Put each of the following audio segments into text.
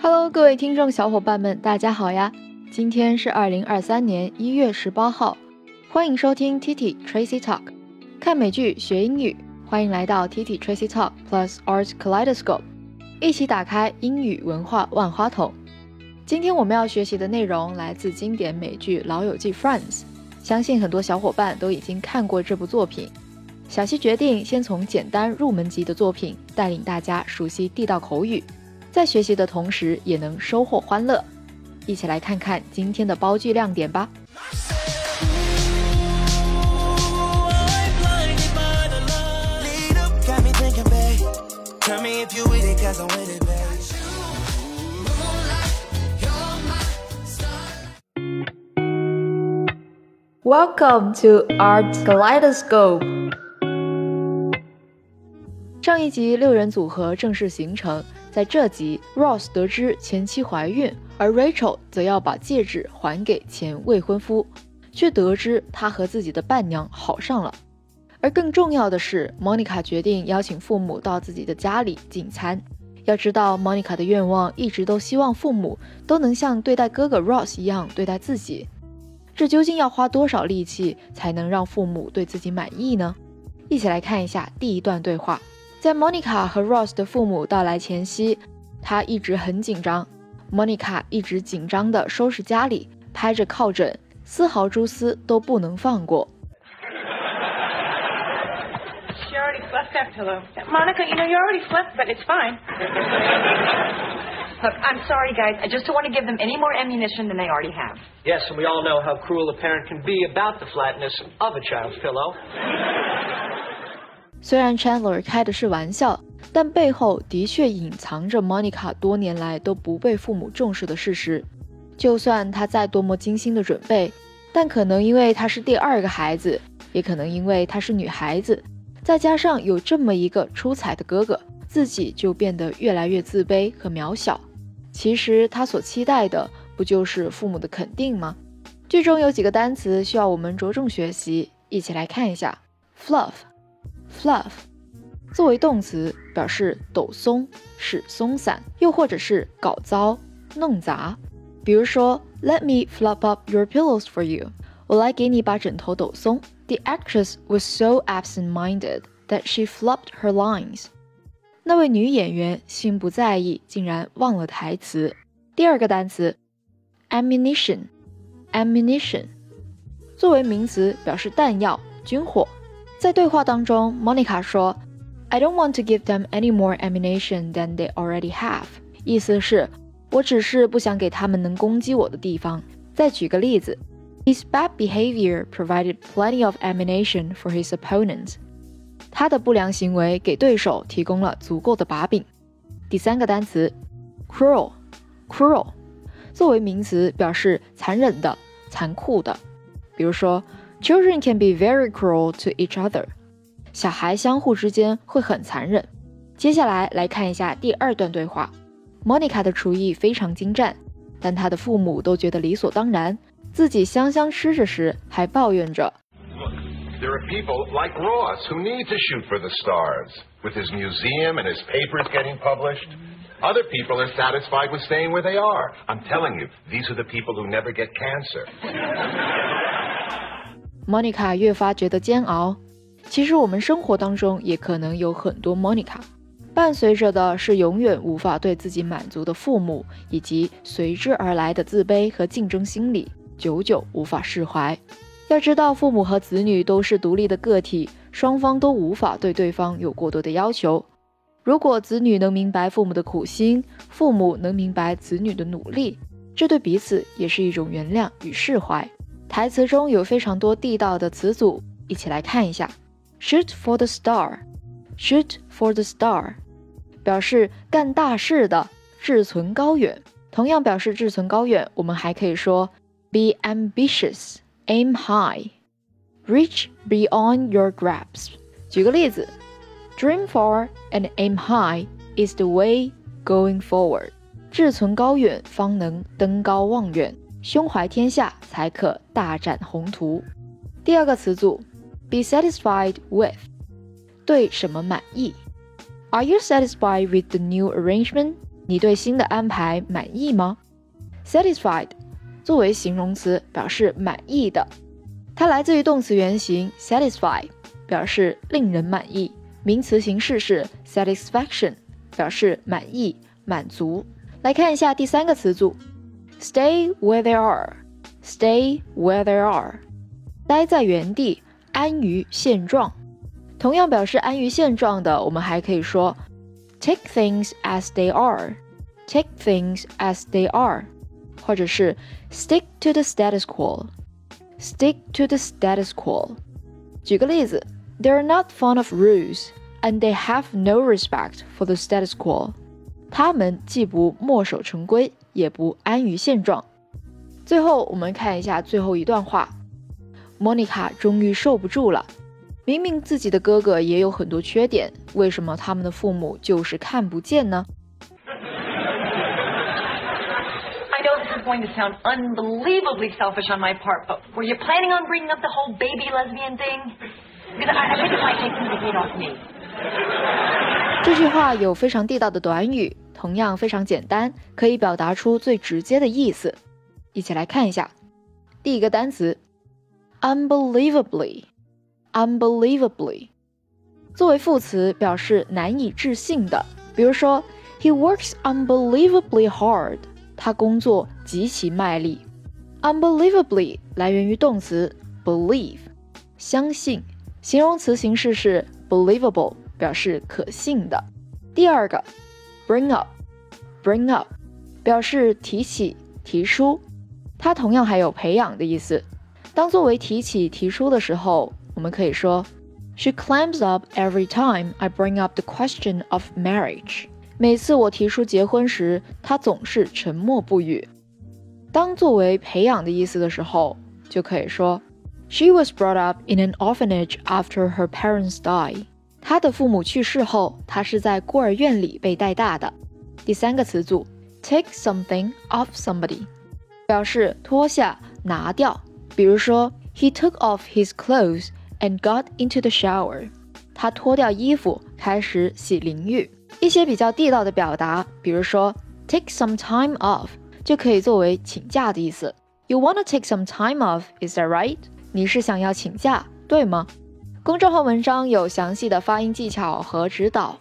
Hello，各位听众小伙伴们，大家好呀！今天是二零二三年一月十八号，欢迎收听 Titi Tracy Talk，看美剧学英语，欢迎来到 T T Tracy Talk Plus Arts Kaleidoscope，一起打开英语文化万花筒。今天我们要学习的内容来自经典美剧《老友记》Friends，相信很多小伙伴都已经看过这部作品。小溪决定先从简单入门级的作品带领大家熟悉地道口语。在学习的同时，也能收获欢乐。一起来看看今天的包句亮点吧。Welcome to Art Kaleidoscope。上一集六人组合正式形成。在这集，Ross 得知前妻怀孕，而 Rachel 则要把戒指还给前未婚夫，却得知他和自己的伴娘好上了。而更重要的是，Monica 决定邀请父母到自己的家里进餐。要知道，Monica 的愿望一直都希望父母都能像对待哥哥 Ross 一样对待自己。这究竟要花多少力气才能让父母对自己满意呢？一起来看一下第一段对话。在 Monica 和 Ross 的父母到来前夕，她一直很紧张。Monica 一直紧张地收拾家里，拍着靠枕，丝毫蛛丝都不能放过。that pillow. Monica, you know you already slept, but it's fine. Look, I'm sorry, guys. I just don't want to give them any more ammunition than they already have. Yes, and we all know how cruel a parent can be about the flatness of a child's pillow. 虽然 Chandler 开的是玩笑，但背后的确隐藏着 Monica 多年来都不被父母重视的事实。就算她再多么精心的准备，但可能因为她是第二个孩子，也可能因为她是女孩子， 再加上有这么一个出彩的哥哥，自己就变得越来越自卑和渺小。其实他所期待的，不就是父母的肯定吗？剧中有几个单词需要我们着重学习，一起来看一下：fluff。Fluff 作为动词，表示抖松、使松散，又或者是搞糟、弄砸。比如说，Let me fluff up your pillows for you。我来给你把枕头抖松。The actress was so absent-minded that she flubbed her lines。那位女演员心不在意，竟然忘了台词。第二个单词，ammunition。ammunition 作为名词，表示弹药、军火。在对话当中，Monica 说：“I don't want to give them any more ammunition than they already have。”意思是，我只是不想给他们能攻击我的地方。再举个例子 ，His bad behavior provided plenty of ammunition for his opponents。他的不良行为给对手提供了足够的把柄。第三个单词，cruel，cruel，作为名词表示残忍的、残酷的。比如说。Children can be very cruel to each other。小孩相互之间会很残忍。接下来来看一下第二段对话。Monica 的厨艺非常精湛，但她的父母都觉得理所当然。自己香香吃着时，还抱怨着。There are people like Ross who need to shoot for the stars with his museum and his papers getting published. Other people are satisfied with staying where they are. I'm telling you, these are the people who never get cancer. Monica 越发觉得煎熬。其实我们生活当中也可能有很多 Monica，伴随着的是永远无法对自己满足的父母，以及随之而来的自卑和竞争心理，久久无法释怀。要知道，父母和子女都是独立的个体，双方都无法对对方有过多的要求。如果子女能明白父母的苦心，父母能明白子女的努力，这对彼此也是一种原谅与释怀。台词中有非常多地道的词组，一起来看一下。Shoot for the star，shoot for the star，表示干大事的，志存高远。同样表示志存高远，我们还可以说 be ambitious，aim high，reach beyond your grasp。举个例子，Dream far and aim high is the way going forward。志存高远，方能登高望远；胸怀天下，才可大展宏图。第二个词组，be satisfied with，对什么满意？Are you satisfied with the new arrangement？你对新的安排满意吗？Satisfied 作为形容词，表示满意的。它来自于动词原形 satisfy，表示令人满意。名词形式是 satisfaction，表示满意、满足。来看一下第三个词组，stay where they are。stay where they are，待在原地，安于现状。同样表示安于现状的，我们还可以说 take things as they are。take things as they are，或者是 stick to the status quo。stick to the status quo。举个例子，They are not fond of rules and they have no respect for the status quo。他们既不墨守成规，也不安于现状。最后，我们看一下最后一段话。莫妮卡终于受不住了，明明自己的哥哥也有很多缺点，为什么他们的父母就是看不见呢 ？going to sound unbelievably selfish on my part, but were you planning on bringing up the whole baby lesbian thing? Because I, I think it might take some of the heat off me. 这句话有非常地道的短语，同样非常简单，可以表达出最直接的意思。一起来看一下，第一个单词，unbelievably，unbelievably，作为副词表示难以置信的。比如说，He works unbelievably hard。 他工作极其卖力。Unbelievably 来源于动词 believe，相信。形容词形式是 believable，表示可信的。第二个，bring up，bring up 表示提起、提出，它同样还有培养的意思。当作为提起、提出的时候，我们可以说，She climbs up every time I bring up the question of marriage。每次我提出结婚时，他总是沉默不语。当作为培养的意思的时候，就可以说，She was brought up in an orphanage after her parents die。她的父母去世后，她是在孤儿院里被带大的。第三个词组，take something off somebody，表示脱下、拿掉。比如说，He took off his clothes and got into the shower。他脱掉衣服，开始洗淋浴。一些比较地道的表达，比如说 take some time off，就可以作为请假的意思。You wanna take some time off, is that right？你是想要请假，对吗？公众号文章有详细的发音技巧和指导。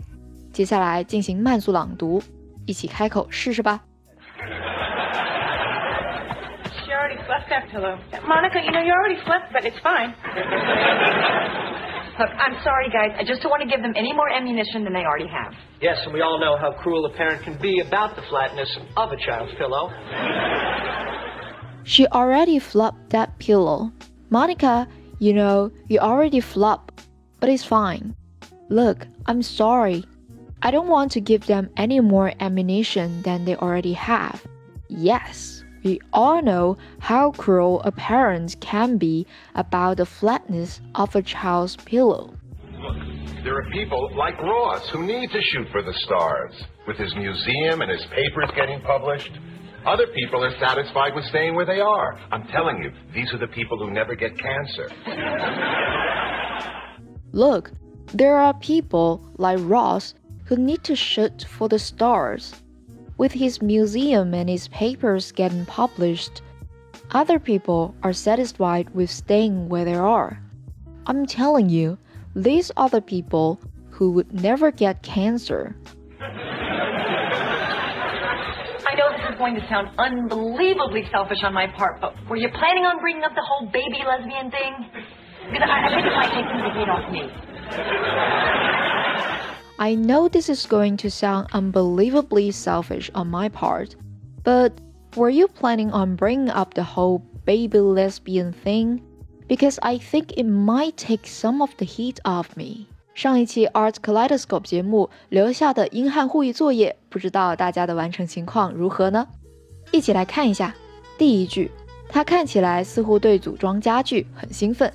接下来进行慢速朗读，一起开口试试吧。Look, I'm sorry, guys. I just don't want to give them any more ammunition than they already have. Yes, and we all know how cruel a parent can be about the flatness of a child's pillow. She already flopped that pillow. Monica, you know, you already flopped, but it's fine. Look, I'm sorry. I don't want to give them any more ammunition than they already have. Yes. We all know how cruel a parent can be about the flatness of a child's pillow. Look, there are people like Ross who need to shoot for the stars. With his museum and his papers getting published, other people are satisfied with staying where they are. I'm telling you, these are the people who never get cancer. Look, there are people like Ross who need to shoot for the stars. With his museum and his papers getting published, other people are satisfied with staying where they are. I'm telling you, these are the people who would never get cancer. I know this is going to sound unbelievably selfish on my part, but were you planning on bringing up the whole baby lesbian thing? Because I, I think it might take some of the heat off me. I know this is going to sound unbelievably selfish on my part, but were you planning on bringing up the whole baby lesbian thing? Because I think it might take some of the heat off me. 上一期 Art Kaleidoscope 节目留下的英汉互译作业，不知道大家的完成情况如何呢？一起来看一下。第一句，他看起来似乎对组装家具很兴奋。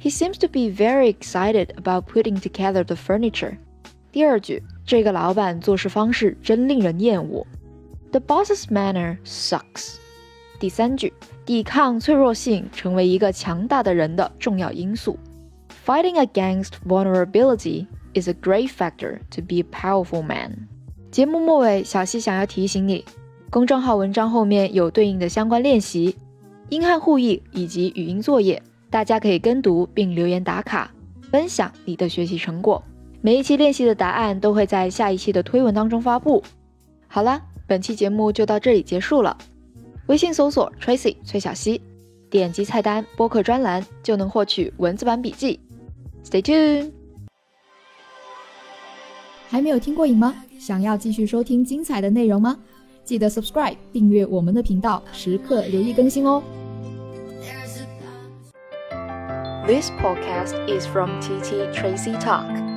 He seems to be very excited about putting together the furniture. 第二句，这个老板做事方式真令人厌恶。The boss's manner sucks。第三句，抵抗脆弱性成为一个强大的人的重要因素。Fighting against vulnerability is a great factor to be a powerful man。节目末尾，小溪想要提醒你，公众号文章后面有对应的相关练习，英汉互译以及语音作业，大家可以跟读并留言打卡，分享你的学习成果。每一期练习的答案都会在下一期的推文当中发布。好了，本期节目就到这里结束了。微信搜索 Tracy 崔小溪，点击菜单播客专栏就能获取文字版笔记。Stay tuned。还没有听过瘾吗？想要继续收听精彩的内容吗？记得 subscribe 订阅我们的频道，时刻留意更新哦。This podcast is from TT Tracy Talk.